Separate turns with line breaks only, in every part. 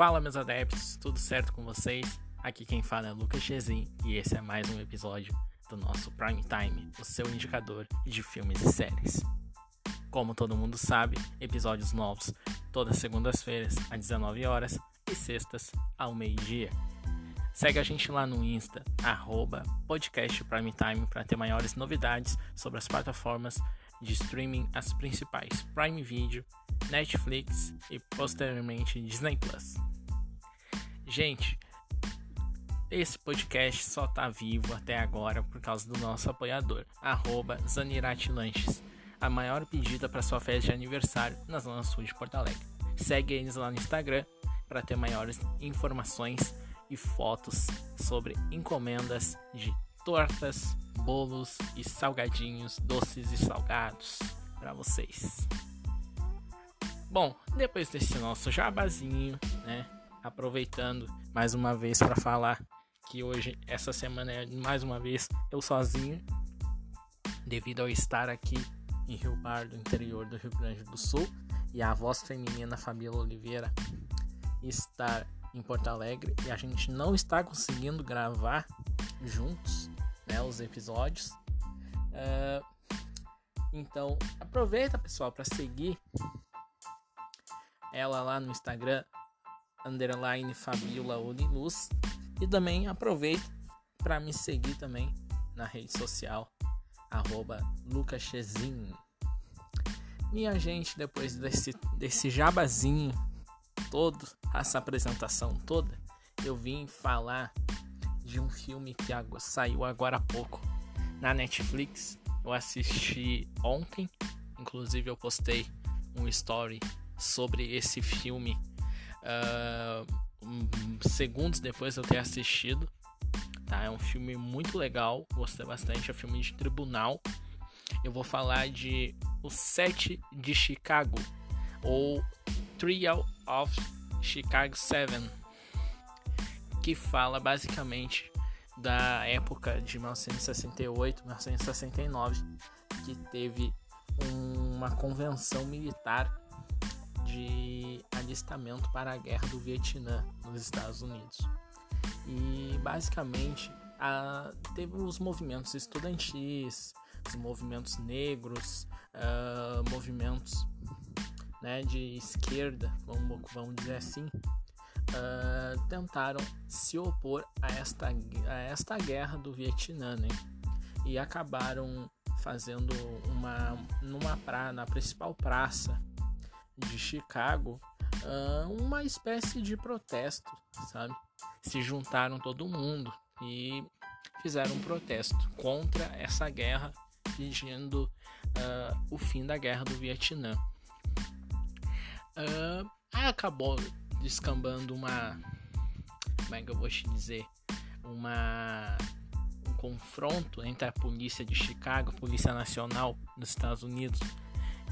Fala, meus adeptos, tudo certo com vocês? Aqui quem fala é Lucas Chezin e esse é mais um episódio do nosso Prime Time, o seu indicador de filmes e séries. Como todo mundo sabe, episódios novos todas segundas-feiras às 19 horas e sextas ao meio-dia. Segue a gente lá no Insta, arroba podcast Prime Time para ter maiores novidades sobre as plataformas de streaming as principais Prime Video, Netflix e posteriormente Disney Plus. Gente, esse podcast só tá vivo até agora por causa do nosso apoiador, arroba Zanirati Lanches, a maior pedida para sua festa de aniversário na Zona Sul de Porto Alegre. Segue eles lá no Instagram para ter maiores informações e fotos sobre encomendas de tortas, bolos e salgadinhos, doces e salgados para vocês. Bom, depois desse nosso jabazinho, né? Aproveitando mais uma vez para falar que hoje, essa semana é mais uma vez eu sozinho, devido ao estar aqui em Rio Pardo, interior do Rio Grande do Sul, e a voz feminina Fabiola Oliveira estar em Porto Alegre e a gente não está conseguindo gravar juntos né, os episódios. Uh, então aproveita pessoal para seguir ela lá no Instagram underline Fabiola Uniluz e também aproveita para me seguir também na rede social arroba Lucaschezin. Minha gente, depois desse, desse jabazinho todo, essa apresentação toda, eu vim falar de um filme que saiu agora há pouco na Netflix. Eu assisti ontem, inclusive eu postei um story sobre esse filme uh, segundos depois de eu ter assistido. Tá? É um filme muito legal, gostei bastante. É um filme de tribunal. Eu vou falar de O Sete de Chicago ou Trial of Chicago 7 que fala basicamente da época de 1968, 1969, que teve uma convenção militar alistamento para a guerra do Vietnã nos Estados Unidos. E basicamente a, teve os movimentos estudantis, os movimentos negros, uh, movimentos né, de esquerda, vamos, vamos dizer assim, uh, tentaram se opor a esta, a esta guerra do Vietnã, né? E acabaram fazendo uma numa pra, na principal praça de Chicago uh, uma espécie de protesto, sabe? Se juntaram todo mundo e fizeram um protesto contra essa guerra, pedindo uh, o fim da guerra do Vietnã. Uh, aí acabou descambando uma. Como é que eu vou te dizer? Uma. Um confronto entre a polícia de Chicago, a Polícia Nacional dos Estados Unidos,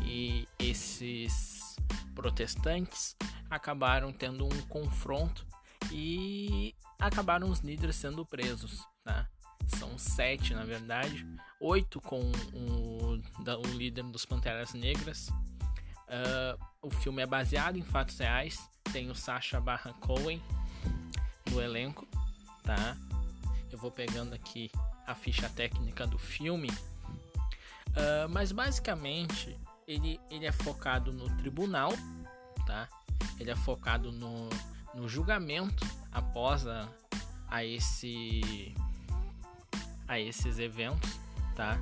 e esses protestantes acabaram tendo um confronto e acabaram os líderes sendo presos. Tá? São sete, na verdade, oito com o, o líder dos Panteras Negras. Uh, o filme é baseado em fatos reais tem o Sacha Baron Cohen no elenco, tá? Eu vou pegando aqui a ficha técnica do filme, uh, mas basicamente ele, ele é focado no tribunal, tá? Ele é focado no, no julgamento após a, a esse a esses eventos, tá?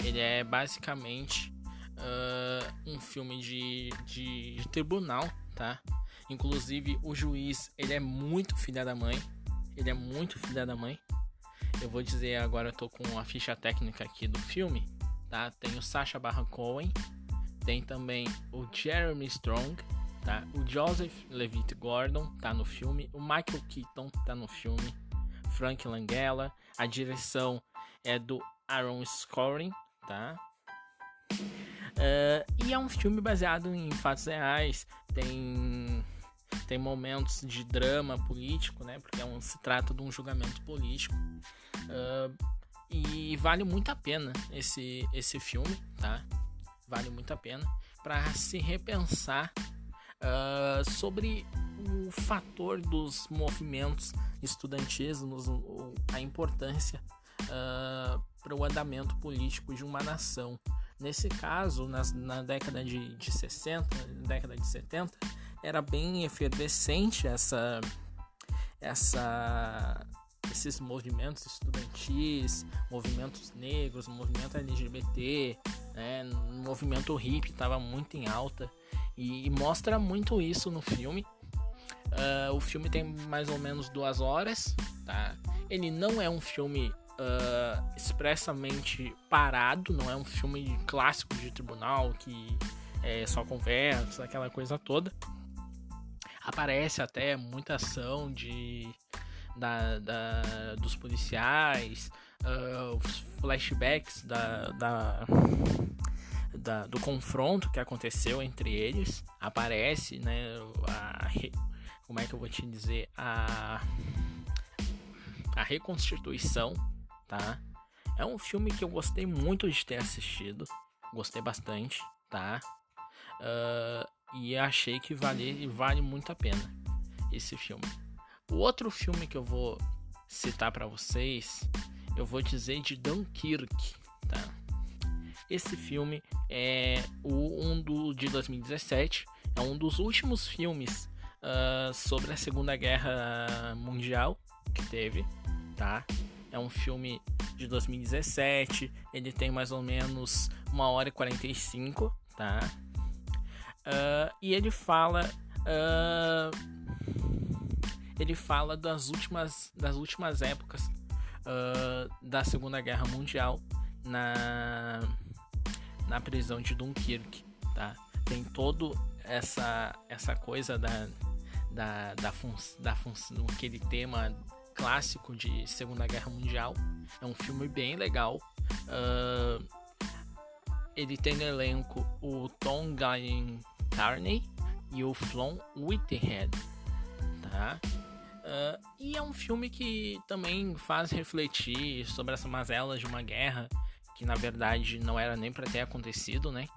Ele é basicamente uh, um filme de, de, de tribunal, tá? Inclusive, o juiz, ele é muito filha da mãe. Ele é muito filha da mãe. Eu vou dizer agora, eu tô com a ficha técnica aqui do filme, tá? Tem o Sacha Baron Cohen, tem também o Jeremy Strong, tá? O Joseph Levitt Gordon tá no filme, o Michael Keaton tá no filme, Frank Langella, a direção é do Aaron Scoring, tá? Uh, e é um filme baseado em fatos reais, tem tem momentos de drama político, né? Porque é um, se trata de um julgamento político. Uh, e vale muito a pena esse, esse filme, tá? Vale muito a pena para se repensar uh, sobre o fator dos movimentos estudantis, a importância uh, para o andamento político de uma nação. Nesse caso, nas, na década de, de 60, década de 70, era bem efervescente essa, essa, esses movimentos estudantis, movimentos negros, movimento LGBT, né, movimento hippie estava muito em alta e, e, mostra muito isso no filme. Uh, o filme tem mais ou menos duas horas, tá? Ele não é um filme uh, expressamente parado, não é um filme clássico de tribunal que é só conversa, aquela coisa toda. Aparece até muita ação de da, da dos policiais, uh, flashbacks da, da, da, do confronto que aconteceu entre eles. Aparece, né? A, como é que eu vou te dizer? A, a reconstituição tá? É um filme que eu gostei muito de ter assistido, gostei bastante, tá? Uh, e achei que vale, vale muito a pena esse filme. O outro filme que eu vou citar para vocês, eu vou dizer de Dunkirk, tá? Esse filme é o um do de 2017, é um dos últimos filmes uh, sobre a Segunda Guerra Mundial que teve, tá? É um filme de 2017. Ele tem mais ou menos uma hora e 45, tá? Uh, e ele fala. Uh, ele fala das últimas, das últimas épocas uh, da Segunda Guerra Mundial na, na prisão de Dunkirk, tá? Tem todo essa, essa coisa da, da, da, fun, da fun, aquele tema clássico de Segunda Guerra Mundial. É um filme bem legal. Uh, ele tem no elenco o Tom Gallen Carney e o Flon Whitehead, tá? Uh, e é um filme que também faz refletir sobre essa mazela de uma guerra que na verdade não era nem para ter acontecido, né?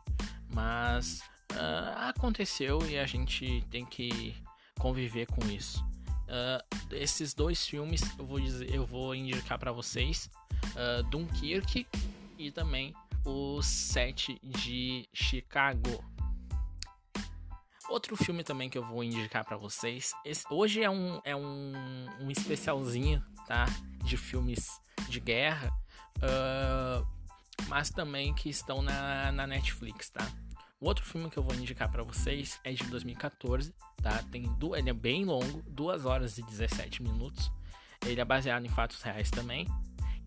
Mas uh, aconteceu e a gente tem que conviver com isso. Uh, esses dois filmes eu vou dizer, eu vou indicar para vocês, Dunkirk e também o Sete de Chicago. Outro filme também que eu vou indicar para vocês. Esse, hoje é um, é um, um especialzinho, tá? De filmes de guerra, uh, mas também que estão na, na Netflix, tá? O outro filme que eu vou indicar para vocês é de 2014, tá? Tem du ele é bem longo, 2 horas e 17 minutos. Ele é baseado em fatos reais também.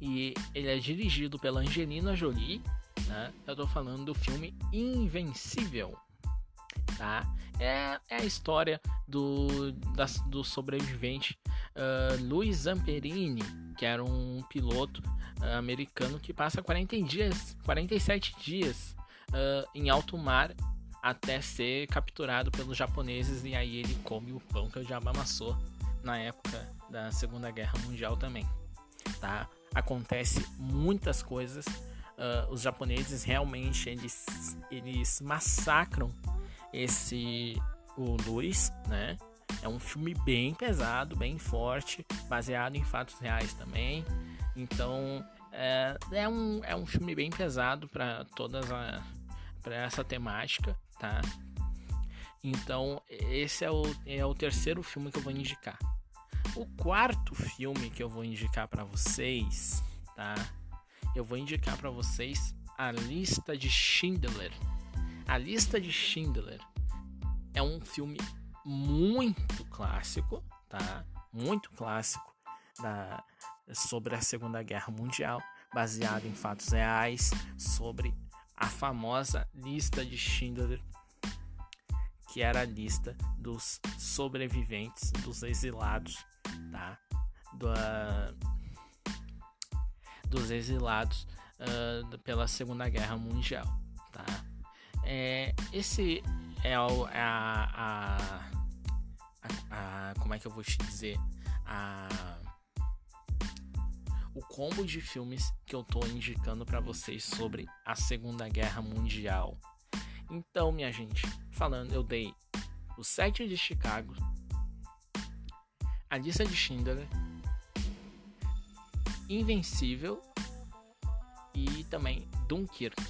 E ele é dirigido pela Angelina Jolie, né? Eu tô falando do filme Invencível, tá? É, é a história do, da, do sobrevivente uh, Luiz Zamperini, que era um piloto uh, americano que passa 40 dias, 47 dias uh, em alto mar até ser capturado pelos japoneses e aí ele come o pão que o diabo amassou na época da Segunda Guerra Mundial também, tá? Acontece muitas coisas. Uh, os japoneses realmente eles, eles massacram esse o Luiz, né? É um filme bem pesado, bem forte, baseado em fatos reais também. Então é, é, um, é um filme bem pesado para todas a, para essa temática, tá? Então, esse é o, é o terceiro filme que eu vou indicar. O quarto filme que eu vou indicar para vocês, tá? Eu vou indicar para vocês a lista de Schindler. A lista de Schindler é um filme muito clássico, tá? Muito clássico da, sobre a Segunda Guerra Mundial, baseado em fatos reais sobre a famosa lista de Schindler, que era a lista dos sobreviventes, dos exilados, tá? Do, uh, dos exilados uh, pela Segunda Guerra Mundial, tá? É, esse é a, a, a, a, como é que eu vou te dizer a o combo de filmes que eu tô indicando para vocês sobre a Segunda Guerra Mundial. Então, minha gente, falando, eu dei o 7 de Chicago, A Lista de Schindler, Invencível e também Dunkirk,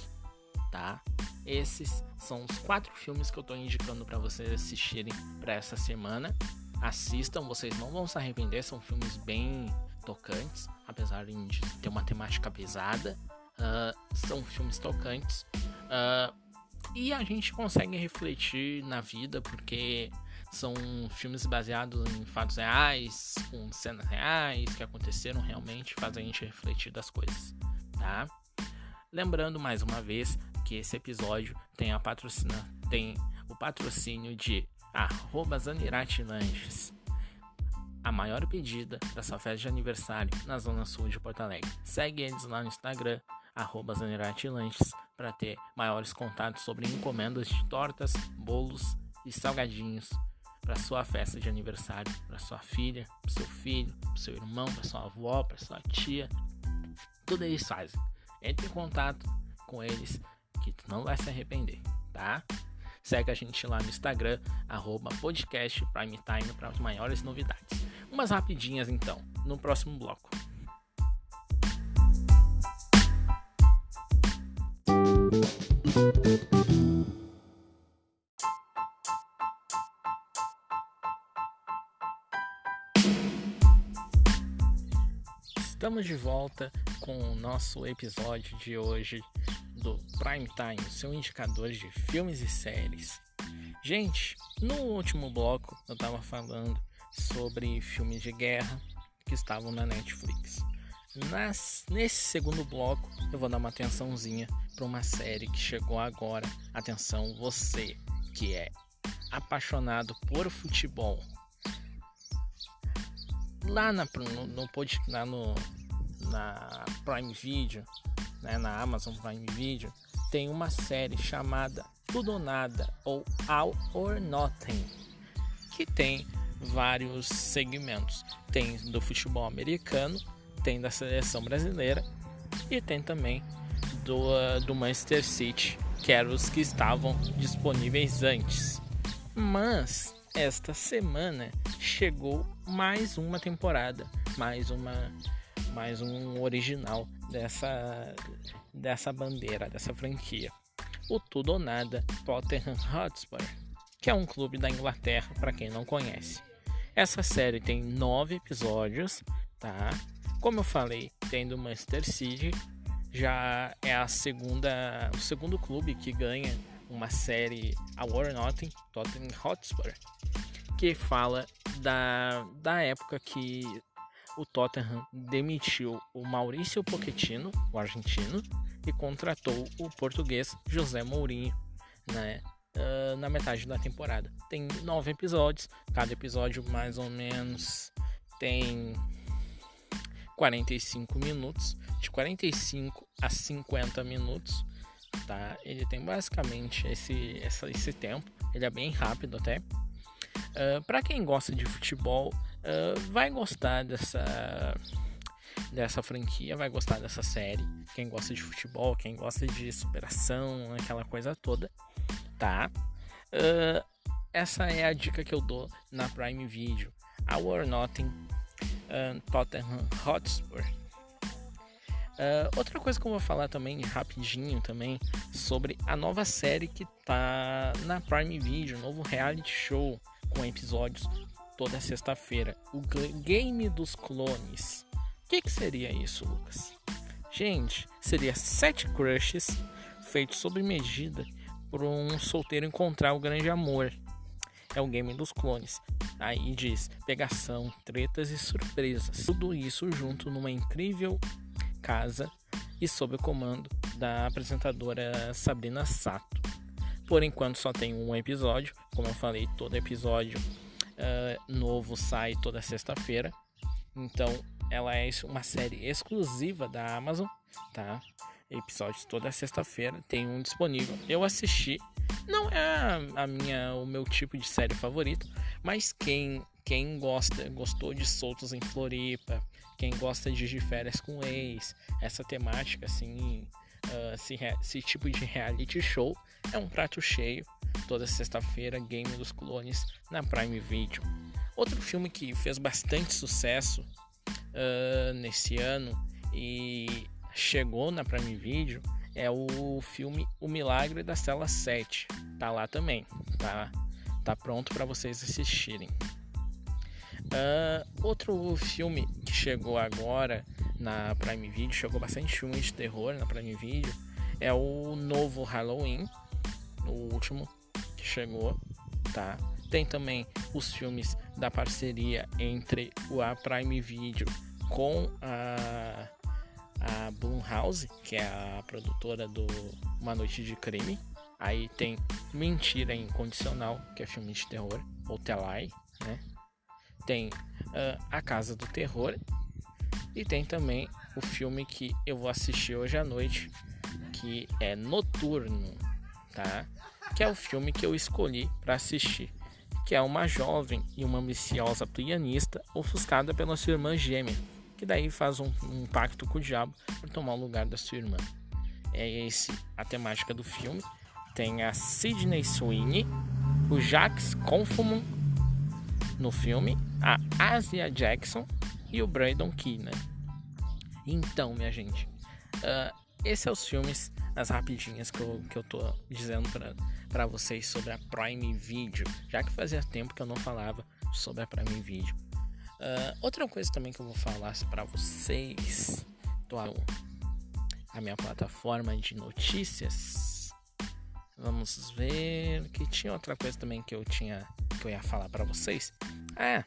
tá? Esses são os quatro filmes que eu tô indicando para vocês assistirem para essa semana. Assistam, vocês não vão se arrepender, são filmes bem tocantes, apesar de ter uma temática pesada. Uh, são filmes tocantes. Uh, e a gente consegue refletir na vida porque são filmes baseados em fatos reais, com cenas reais que aconteceram realmente, faz a gente refletir das coisas, tá? Lembrando mais uma vez que esse episódio tem a patrocina, tem o patrocínio de arroba Zanirati Lanches, a maior pedida da sua festa de aniversário na zona sul de Porto Alegre. Segue eles lá no Instagram, arroba Zanirati Lanches, para ter maiores contatos sobre encomendas de tortas, bolos e salgadinhos para sua festa de aniversário, para sua filha, para seu filho, para seu irmão, para sua avó, para sua tia. Tudo eles fazem. Entre em contato com eles que tu não vai se arrepender, tá? Segue a gente lá no Instagram, arroba podcast Prime Time para as maiores novidades. Umas rapidinhas então, no próximo bloco. Estamos de volta com o nosso episódio de hoje do Prime Time, seu indicador de filmes e séries. Gente, no último bloco eu estava falando sobre filmes de guerra que estavam na Netflix. Nas, nesse segundo bloco eu vou dar uma atençãozinha para uma série que chegou agora. Atenção, você que é apaixonado por futebol. Lá na, no, no, lá no, na Prime Video, né, na Amazon Prime Video, tem uma série chamada Tudo ou Nada ou All or Nothing, que tem vários segmentos. Tem do futebol americano, tem da seleção brasileira e tem também do, uh, do Manchester City, que eram os que estavam disponíveis antes. Mas esta semana chegou mais uma temporada, mais uma mais um original dessa, dessa bandeira, dessa franquia. O Tudo ou Nada Tottenham Hotspur, que é um clube da Inglaterra, para quem não conhece. Essa série tem nove episódios, tá? Como eu falei, tem do Manchester City, já é a segunda, o segundo clube que ganha uma série a War Nothing, Tottenham Hotspur, que fala da, da época que o Tottenham demitiu o Maurício Pochettino, o argentino, e contratou o português José Mourinho, né? Uh, na metade da temporada. Tem nove episódios, cada episódio mais ou menos tem 45 minutos, de 45 a 50 minutos, tá? Ele tem basicamente esse, esse tempo, ele é bem rápido até. Uh, ah, Para quem gosta de futebol, uh, vai gostar dessa dessa franquia, vai gostar dessa série. Quem gosta de futebol, quem gosta de superação, aquela coisa toda, tá? Uh, essa é a dica que eu dou na Prime Video. Our Nothing uh, Tottenham Hotspur. Uh, outra coisa que eu vou falar também rapidinho também sobre a nova série que tá na Prime Video, novo reality show com episódios toda sexta-feira. O Game dos Clones. O que, que seria isso, Lucas? Gente, seria sete crushes feitos sob medida por um solteiro encontrar o grande amor. É o game dos clones. Aí diz pegação, tretas e surpresas. Tudo isso junto numa incrível casa e sob o comando da apresentadora Sabrina Sato. Por enquanto só tem um episódio, como eu falei, todo episódio uh, novo sai toda sexta-feira. Então, ela é uma série exclusiva da Amazon, tá? Episódios toda sexta-feira, tem um disponível. Eu assisti, não é a minha, o meu tipo de série favorito, mas quem quem gosta, gostou de Soltos em Floripa, quem gosta de, de férias com ex, essa temática assim, uh, esse, esse tipo de reality show é um prato cheio toda sexta-feira, Game dos Clones na Prime Video. outro filme que fez bastante sucesso uh, nesse ano e chegou na Prime Video é o filme O Milagre da Cela 7. Tá lá também, tá, tá pronto para vocês assistirem. Uh, outro filme que chegou agora na Prime Video, chegou bastante filme de terror na Prime Video, é o novo Halloween, o último que chegou, tá? Tem também os filmes da parceria entre a Prime Video com a, a Blumhouse, que é a produtora do Uma Noite de Crime. Aí tem Mentira Incondicional, que é filme de terror, ou Telai, né? Tem uh, A Casa do Terror e tem também o filme que eu vou assistir hoje à noite, que é Noturno, tá? Que é o filme que eu escolhi para assistir, que é uma jovem e uma ambiciosa pianista ofuscada pela sua irmã gêmea, que daí faz um, um pacto com o diabo para tomar o lugar da sua irmã. É esse a temática do filme. Tem a Sidney Sweeney, o Jacques Confumon no filme, a Asia Jackson e o Brandon Keenan. Então, minha gente, uh, esses são os filmes, as rapidinhas que eu, que eu tô dizendo para vocês sobre a Prime Video, já que fazia tempo que eu não falava sobre a Prime Video. Uh, outra coisa também que eu vou falar para vocês, tô a minha plataforma de notícias. Vamos ver que tinha outra coisa também que eu tinha que eu ia falar para vocês. É,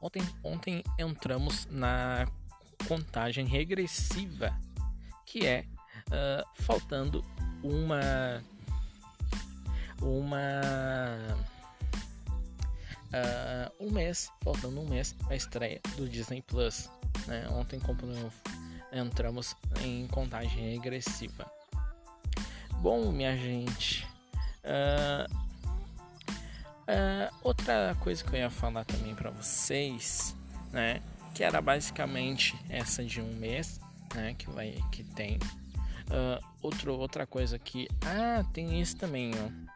Ontem, ontem entramos na contagem regressiva, que é uh, faltando uma uma uh, um mês, faltando um mês a estreia do Disney Plus. Né? Ontem entramos em contagem regressiva. Bom, minha gente, uh, Uh, outra coisa que eu ia falar também para vocês, né, que era basicamente essa de um mês, né, que vai que tem. Uh, outro, outra coisa que, ah, tem isso também, ó.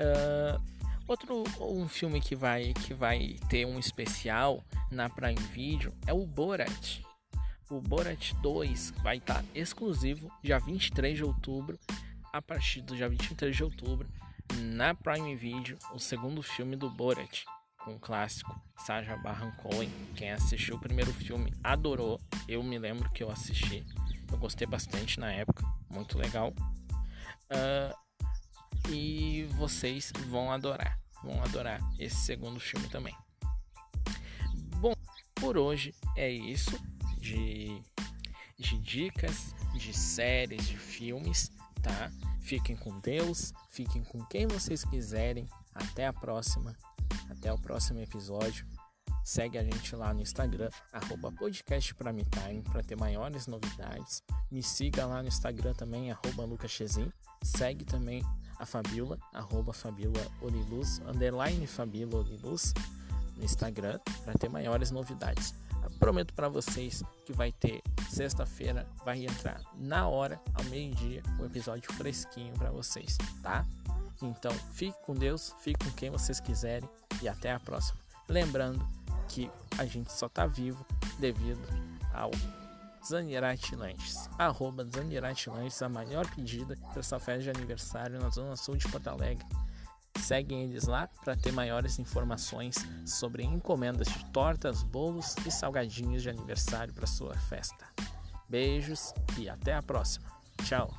Uh, outro um filme que vai que vai ter um especial na Prime Video é o Borat. O Borat 2 vai estar tá exclusivo dia 23 de outubro, a partir do dia 23 de outubro na Prime Video o segundo filme do Borat, com o clássico Saja Baron Cohen. Quem assistiu o primeiro filme adorou. Eu me lembro que eu assisti. Eu gostei bastante na época, muito legal. Uh, e vocês vão adorar, vão adorar esse segundo filme também. Bom, por hoje é isso de, de dicas de séries, de filmes, tá? Fiquem com Deus, fiquem com quem vocês quiserem. Até a próxima, até o próximo episódio. Segue a gente lá no Instagram, arroba podcast para ter maiores novidades. Me siga lá no Instagram também, arroba lucaschezin. Segue também a Fabiola, arroba underline Fabiola Oliluz no Instagram para ter maiores novidades. Prometo para vocês que vai ter sexta-feira, vai entrar na hora, ao meio-dia, um episódio fresquinho para vocês, tá? Então, fique com Deus, fique com quem vocês quiserem e até a próxima. Lembrando que a gente só tá vivo devido ao Zanirate Lanches, arroba Zanirate Lanches, a maior pedida para sua festa de aniversário na Zona Sul de Porto Alegre. Seguem eles lá para ter maiores informações sobre encomendas de tortas, bolos e salgadinhos de aniversário para sua festa. Beijos e até a próxima. Tchau.